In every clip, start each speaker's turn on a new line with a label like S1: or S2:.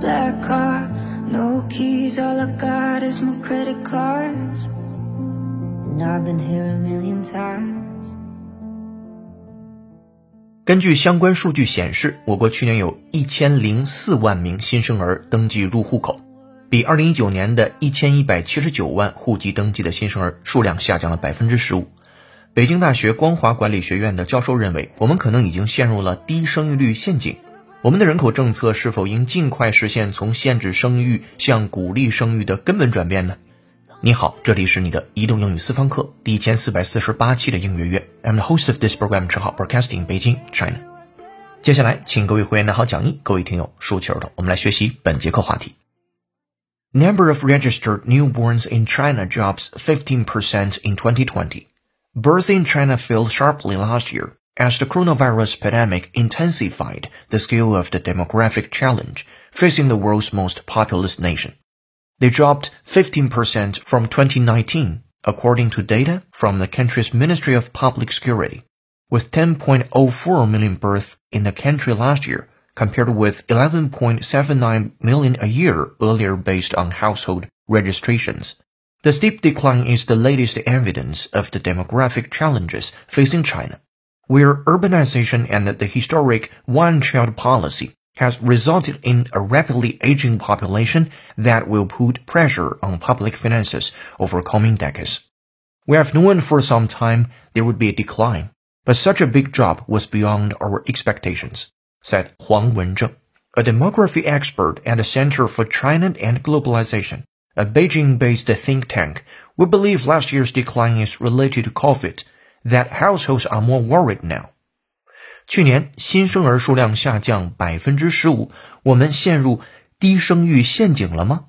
S1: black car. No keys, all I got is my credit cards. And I've been here a million times.
S2: 根据相关数据显示，我国去年有一千零四万名新生儿登记入户口，比二零一九年的一千一百七十九万户籍登记的新生儿数量下降了百分之十五。北京大学光华管理学院的教授认为，我们可能已经陷入了低生育率陷阱。我们的人口政策是否应尽快实现从限制生育向鼓励生育的根本转变呢？你好，这里是你的移动英语私房课第一千四百四十八期的英语月。I'm the host of this program，陈浩，broadcasting Beijing, China。接下来，请各位会员拿好讲义，各位听友竖起耳朵，我们来学习本节课话题。Number of registered newborns in China drops 15% in 2020. Births in China fell sharply last year as the coronavirus pandemic intensified the scale of the demographic challenge facing the world's most populous nation. They dropped 15% from 2019, according to data from the country's Ministry of Public Security, with 10.04 million births in the country last year, compared with 11.79 million a year earlier based on household registrations. The steep decline is the latest evidence of the demographic challenges facing China, where urbanization and the historic one-child policy has resulted in a rapidly aging population that will put pressure on public finances over coming decades. We have known for some time there would be a decline, but such a big drop was beyond our expectations, said Huang Wenzheng, a demography expert at the Center for China and Globalization, a Beijing-based think tank. We believe last year's decline is related to COVID, that households are more worried now. 去年新生儿数量下降百分之十五，我们陷入低生育陷阱了吗？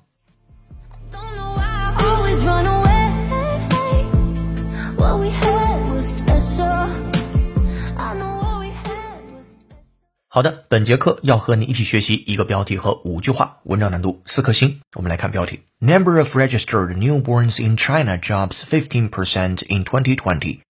S2: 好的，本节课要和你一起学习一个标题和五句话，文章难度四颗星。我们来看标题：Number of registered newborns in China drops fifteen percent in 2020.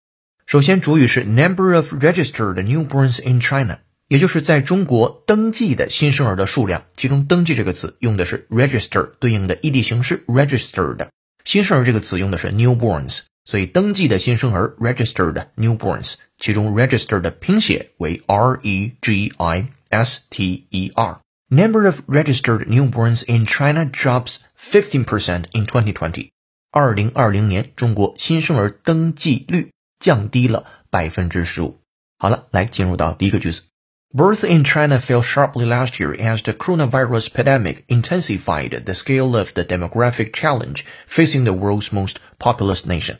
S2: 首先，主语是 number of registered newborns in China，也就是在中国登记的新生儿的数量。其中，登记这个词用的是 register，对应的 ed 形式 registered。新生儿这个词用的是 newborns，所以登记的新生儿 registered newborns。其中 registered 的拼写为 r e g i s t e r。Number of registered newborns in China drops 15% in 2020。二零二零年，中国新生儿登记率。 降低了百分之十五。好了，来进入到第一个句子。Birth in China fell sharply last year as the coronavirus pandemic intensified the scale of the demographic challenge facing the world's most populous nation.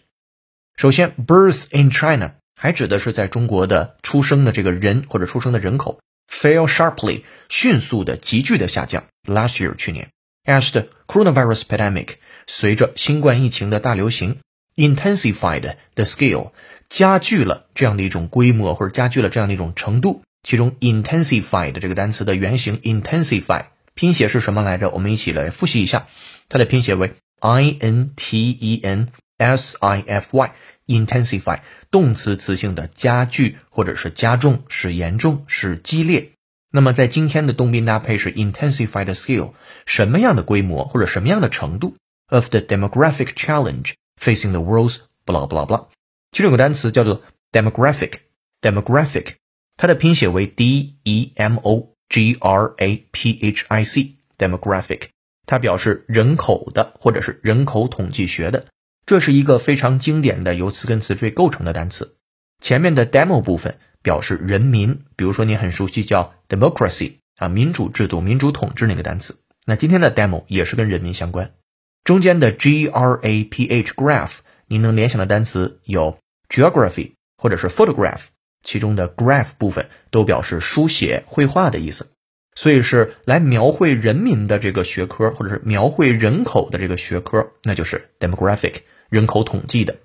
S2: 首先，birth in China 还指的是在中国的出生的这个人或者出生的人口 fell sharply 迅速的急剧的下降。Last year 去年，as the coronavirus pandemic 随着新冠疫情的大流行 intensified the scale 加剧了这样的一种规模，或者加剧了这样的一种程度。其中 intensify 的这个单词的原型 intensify 拼写是什么来着？我们一起来复习一下，它的拼写为 i n t e n s i f y intensify 动词词性的加剧或者是加重，使严重，使激烈。那么在今天的动宾搭配是 intensify the scale，什么样的规模或者什么样的程度 of the demographic challenge facing the world's blah blah blah。其中有个单词叫做 demographic，demographic，它的拼写为 d e m o g r a p h i c，demographic，它表示人口的或者是人口统计学的。这是一个非常经典的由词根词缀构成的单词。前面的 demo 部分表示人民，比如说你很熟悉叫 democracy 啊，民主制度、民主统治那个单词。那今天的 demo 也是跟人民相关。中间的 g r a p h graph，你能联想的单词有。Geography 或者是 photograph，其中的 graph 部分都表示书写、绘画的意思，所以是来描绘人民的这个学科，或者是描绘人口的这个学科，那就是 demographic 人口统计的。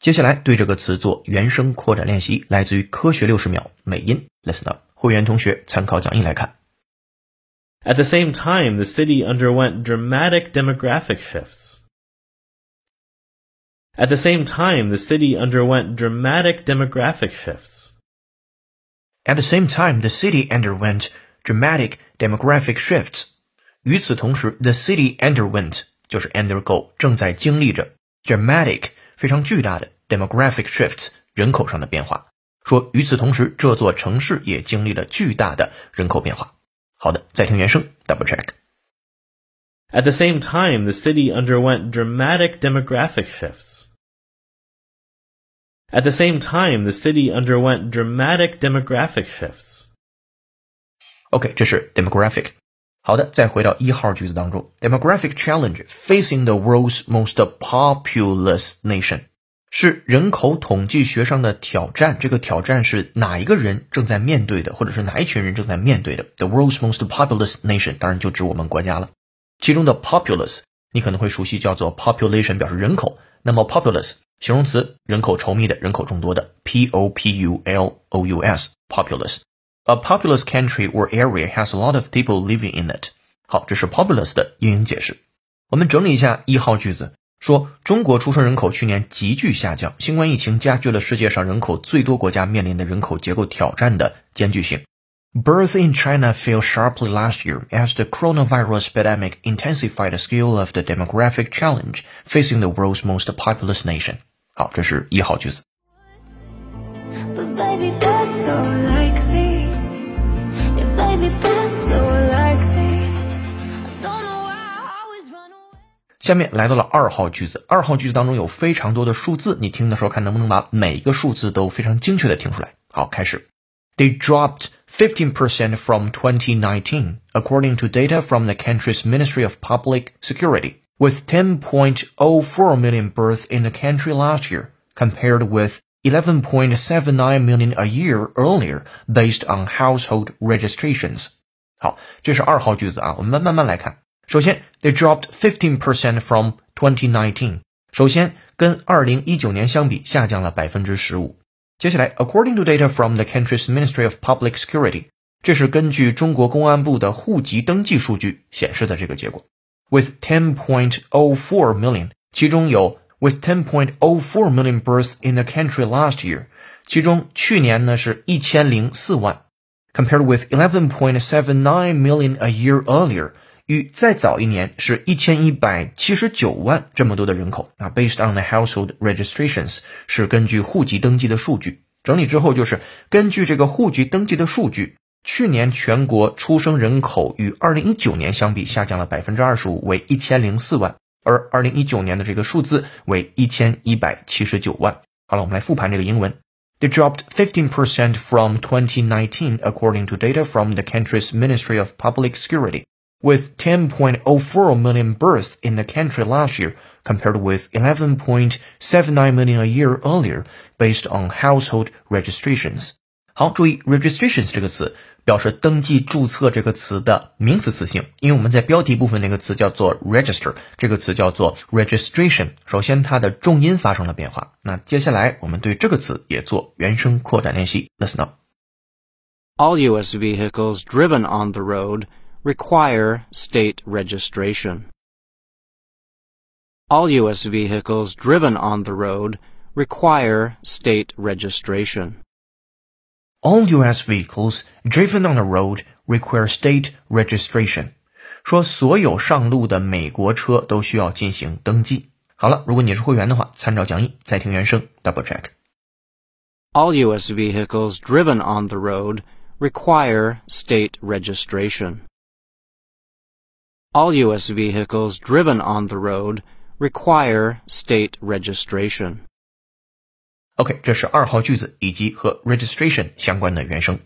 S2: 接下来对这个词做原声扩展练习，来自于科学六十秒美音，listen up。会员同学参考讲义来看。
S3: At the same time, the city underwent dramatic demographic shifts. At the same time, the city underwent dramatic demographic shifts.
S2: At the same time, the city underwent dramatic demographic shifts. 与此同时，the city underwent 就是 undergo 正在经历着 dramatic 非常巨大的 demographic shifts 人口上的变化。说与此同时，这座城市也经历了巨大的人口变化。好的，再听原声，double
S3: check。At the same time, the city underwent dramatic demographic shifts. At the same time, the city underwent dramatic demographic shifts.
S2: OK，这是 demographic。好的，再回到一号句子当中，demographic challenge facing the world's most populous nation 是人口统计学上的挑战。这个挑战是哪一个人正在面对的，或者是哪一群人正在面对的？The world's most populous nation 当然就指我们国家了。其中的 populous 你可能会熟悉，叫做 population 表示人口。那么 populous 形容词，人口稠密的，人口众多的，p o p u l o u s populous。A populous country or area has a lot of people living in it。好，这是 populous 的英英解释。我们整理一下一号句子，说中国出生人口去年急剧下降，新冠疫情加剧了世界上人口最多国家面临的人口结构挑战的艰巨性。Birth in China fell sharply last year as the coronavirus pandemic intensified the scale of the demographic challenge facing the world's most populous nation. 好，这是一号句子。
S1: But baby, that's so. Yeah, baby, that's so.
S2: 下面来到了二号句子，二号句子当中有非常多的数字，你听的时候看能不能把每一个数字都非常精确的听出来。好，开始。They dropped fifteen percent from 2019, according to data from the country's Ministry of Public Security, with 10.04 million births in the country last year, compared with 11.79 million a year earlier, based on household registrations. 好，这是二号句子啊，我们慢慢来看。首先，they dropped 15% from 2019。首先，跟二零一九年相比，下降了百分之十五。接下来，according to data from the country's Ministry of Public Security，这是根据中国公安部的户籍登记数据显示的这个结果。 With 10.04 million，其中有 with 10.04 million births in the country last year，其中去年呢是一千零四万，compared with 11.79 million a year earlier。与再早一年是一千一百七十九万这么多的人口啊，based on the household registrations 是根据户籍登记的数据整理之后，就是根据这个户籍登记的数据， 去年全国出生人口与二零一九年相比下降了百分之二十五，为一千零四万，而二零一九年的这个数字为一千一百七十九万。好了，我们来复盘这个英文。They dropped 15% from 2019, according to data from the country's Ministry of Public Security with 10.04 million births in the country last year, compared with 11.79 million a year earlier, based on household registrations. 好，注意 registrations 这个词表示登记注册这个词的名词词性，因为我们在标题部分那个词叫做 register，这个词叫做 registration。首先它的重音发生了变化，那接下来我们对这个词也做原声扩展练习。Listen up.
S4: All U.S. vehicles driven on the road require state registration. All U.S. vehicles driven on the road require state registration.
S2: All U.S. vehicles driven on the road require state registration. 说所有上路的美国车都需要进行登记。好了，如果你是会员的话，参照讲义再听原声，double check。
S4: All U.S. vehicles driven on the road require state registration. All U.S. vehicles driven on the road require state registration.
S2: OK，这是二号句子以及和 registration 相关的原声。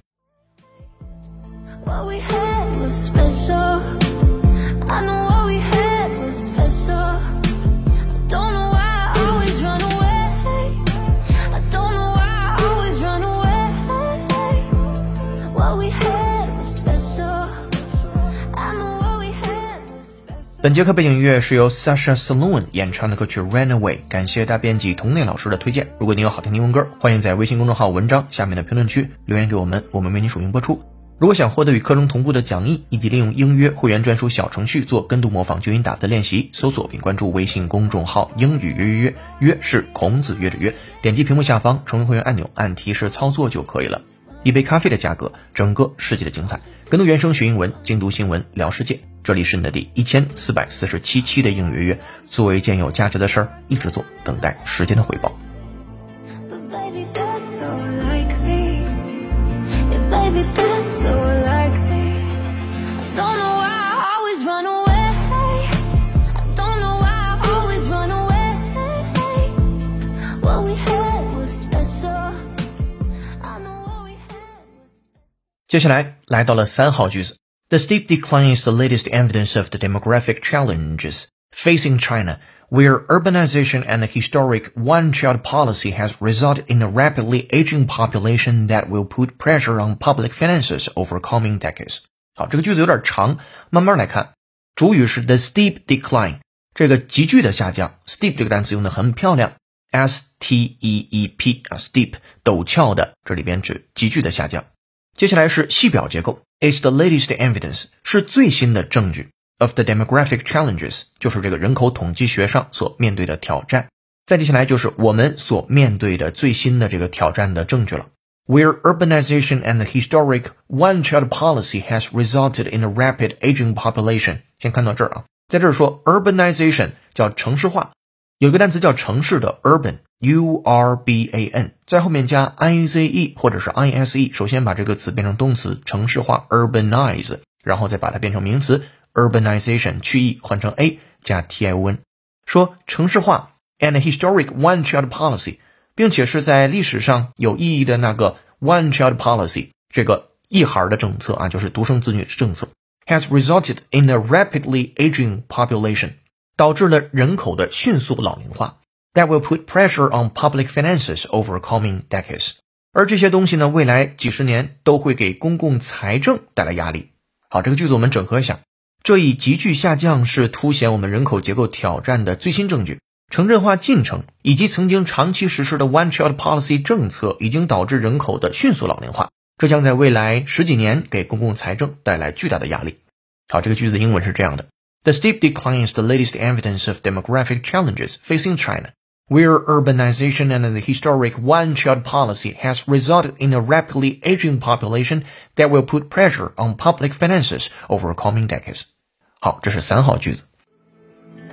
S2: 本节课背景音乐是由 Sasha Saloon 演唱的歌曲《Ran Away》，感谢大编辑童内老师的推荐。如果您有好听英文歌，欢迎在微信公众号文章下面的评论区留言给我们，我们为您署名播出。如果想获得与课程同步的讲义，以及利用英约会员专属小程序做跟读模仿纠音打字练习，搜索并关注微信公众号“英语约约约”，约是孔子约的约。点击屏幕下方成为会员按钮，按提示操作就可以了。一杯咖啡的价格，整个世界的精彩。跟读原声学英文，精读新闻聊世界。这里是你的第一千四百四十七期的应约约，做一件有价值的事儿，一直做，等待时间的回报。接下来来到了三号句子。The steep decline is the latest evidence of the demographic challenges facing China, where urbanization and a historic one-child policy has resulted in a rapidly aging population that will put pressure on public finances over coming decades. 好，这个句子有点长，慢慢来看。主语是 the steep decline，这个急剧的下降。steep 这个单词用的很漂亮，s t e e p 啊，steep 陡峭的，这里边指急剧的下降。 接下来是系表结构，is the latest evidence 是最新的证据 of the demographic challenges 就是这个人口统计学上所面对的挑战。再接下来就是我们所面对的最新的这个挑战的证据了。Where urbanization and the historic one-child policy has resulted in a rapid aging population。先看到这儿啊，在这儿说 urbanization 叫城市化，有一个单词叫城市的 urban U R B A N 在后面加 i z e 或者是 i s e，首先把这个词变成动词，城市化 urbanize，然后再把它变成名词 urbanization，去 e 换成 a 加 t i o n，说城市化 and historic one-child policy，并且是在历史上有意义的那个 one-child policy 这个一孩的政策啊，就是独生子女政策，has resulted in a rapidly aging population。导致了人口的迅速老龄化，that will put pressure on public finances over coming decades。而这些东西呢，未来几十年都会给公共财政带来压力。好，这个句子我们整合一下，这一急剧下降是凸显我们人口结构挑战的最新证据。城镇化进程以及曾经长期实施的 One Child Policy 政策已经导致人口的迅速老龄化，这将在未来十几年给公共财政带来巨大的压力。好，这个句子的英文是这样的。The steep decline is the latest evidence of demographic challenges facing China, where urbanization and the historic one-child policy has resulted in a rapidly aging population that will put pressure on public finances over coming decades. 好，这是三号句子。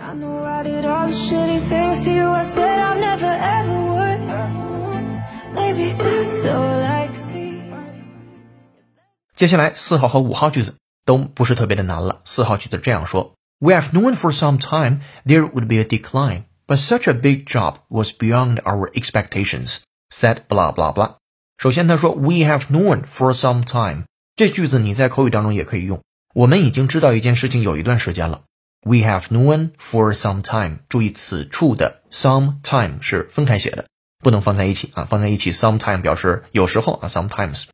S1: I know I did all the shitty things to you. I said I never ever would. Baby, that's so like me.
S2: 接下来四号和五号句子都不是特别的难了。四号句子这样说：We have known for some time there would be a decline, but such a big job was beyond our expectations. Said blah blah blah. 首先他说 We have known for some time，这句子你在口语当中也可以用。我们已经知道一件事情有一段时间了。We have known for some time。注意此处的 some time 是分开写的，不能放在一起啊，放在一起 sometime 表示有时候啊，sometimes。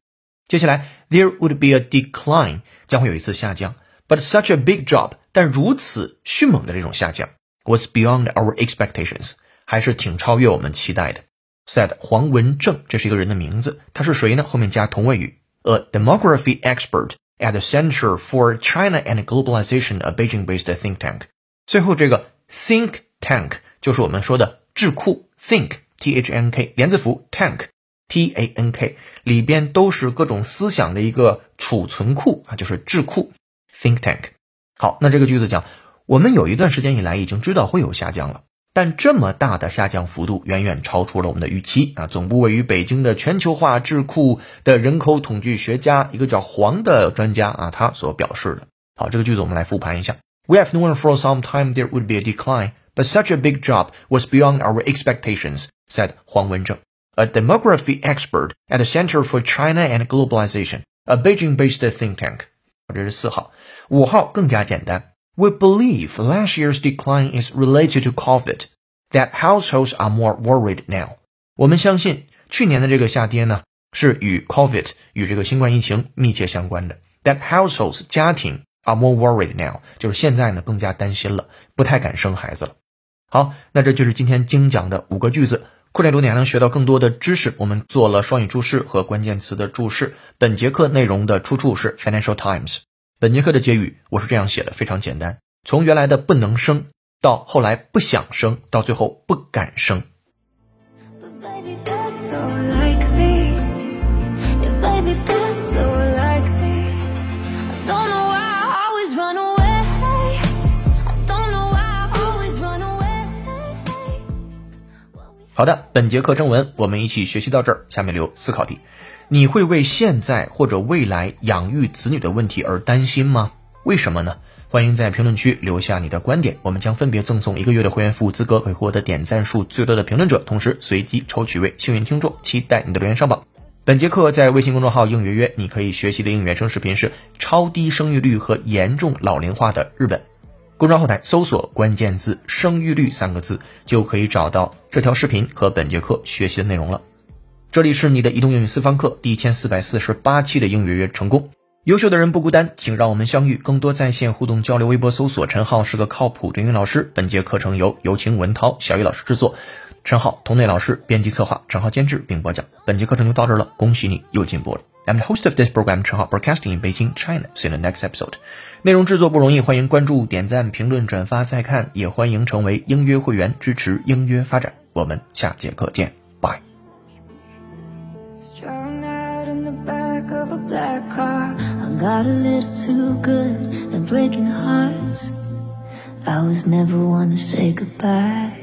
S2: 接下来，there would be a decline，将会有一次下降，but such a big drop，但如此迅猛的这种下降 ，was beyond our expectations，还是挺超越我们期待的。said 黄文正，这是一个人的名字，他是谁呢？后面加同位语，a demography expert at the Center for China and Globalization, a Beijing-based think tank。最后这个 think tank 就是我们说的智库，think t h n k 连字符 tank。T A N K 里边都是各种思想的一个储存库啊，就是智库 think tank。好，那这个句子讲，我们有一段时间以来已经知道会有下降了，但这么大的下降幅度远远超出了我们的预期啊。总部位于北京的全球化智库的人口统计学家，一个叫黄的专家啊，他所表示的。好，这个句子我们来复盘一下。We have known for some time there would be a decline, but such a big drop was beyond our expectations," said 黄文正。a demography expert at the Center for China and Globalization, a Beijing-based think tank. 这是四号，五号更加简单。We believe last year's decline is related to COVID. That households are more worried now. 我们相信去年的这个下跌呢，是与 COVID 与这个新冠疫情密切相关的。That households 家庭 are more worried now，就是现在呢更加担心了，不太敢生孩子了。好，那这就是今天精讲的五个句子。扩展读你还能学到更多的知识。我们做了双语注释和关键词的注释。本节课内容的出处是 Financial Times。本节课的结语我是这样写的，非常简单：从原来的不能生，到后来不想生，到最后不敢生。好的，本节课正文我们一起学习到这儿，下面留思考题。你会为现在或者未来养育子女的问题而担心吗？为什么呢？欢迎在评论区留下你的观点，我们将分别赠送一个月的会员服务资格，可以获得点赞数最多的评论者，同时随机抽取位幸运听众，期待你的留言上榜。本节课在微信公众号应约约，你可以学习的英语原声视频是超低生育率和严重老龄化的日本。公众号后台搜索关键字“生育率”三个字，就可以找到这条视频和本节课学习的内容了。这里是你的移动英语私房课第一千四百四十八期的英语约成功。优秀的人不孤单，请让我们相遇。更多在线互动交流，微博搜索“陈浩是个靠谱的英语老师”。本节课程由有请文涛、小雨老师制作，陈浩同内老师编辑策划，陈浩监制并播讲。本节课程就到这儿了，恭喜你又进步了。I'm the host of this program, 陈浩 broadcasting in Beijing, China. See you next episode. 内容制作不容易，欢迎关注、点赞、评论、转发、再看，也欢迎成为英约会员，支持英约发展。我们下节课见
S1: black car. I got a little too good at breaking hearts. I was never one to say goodbye.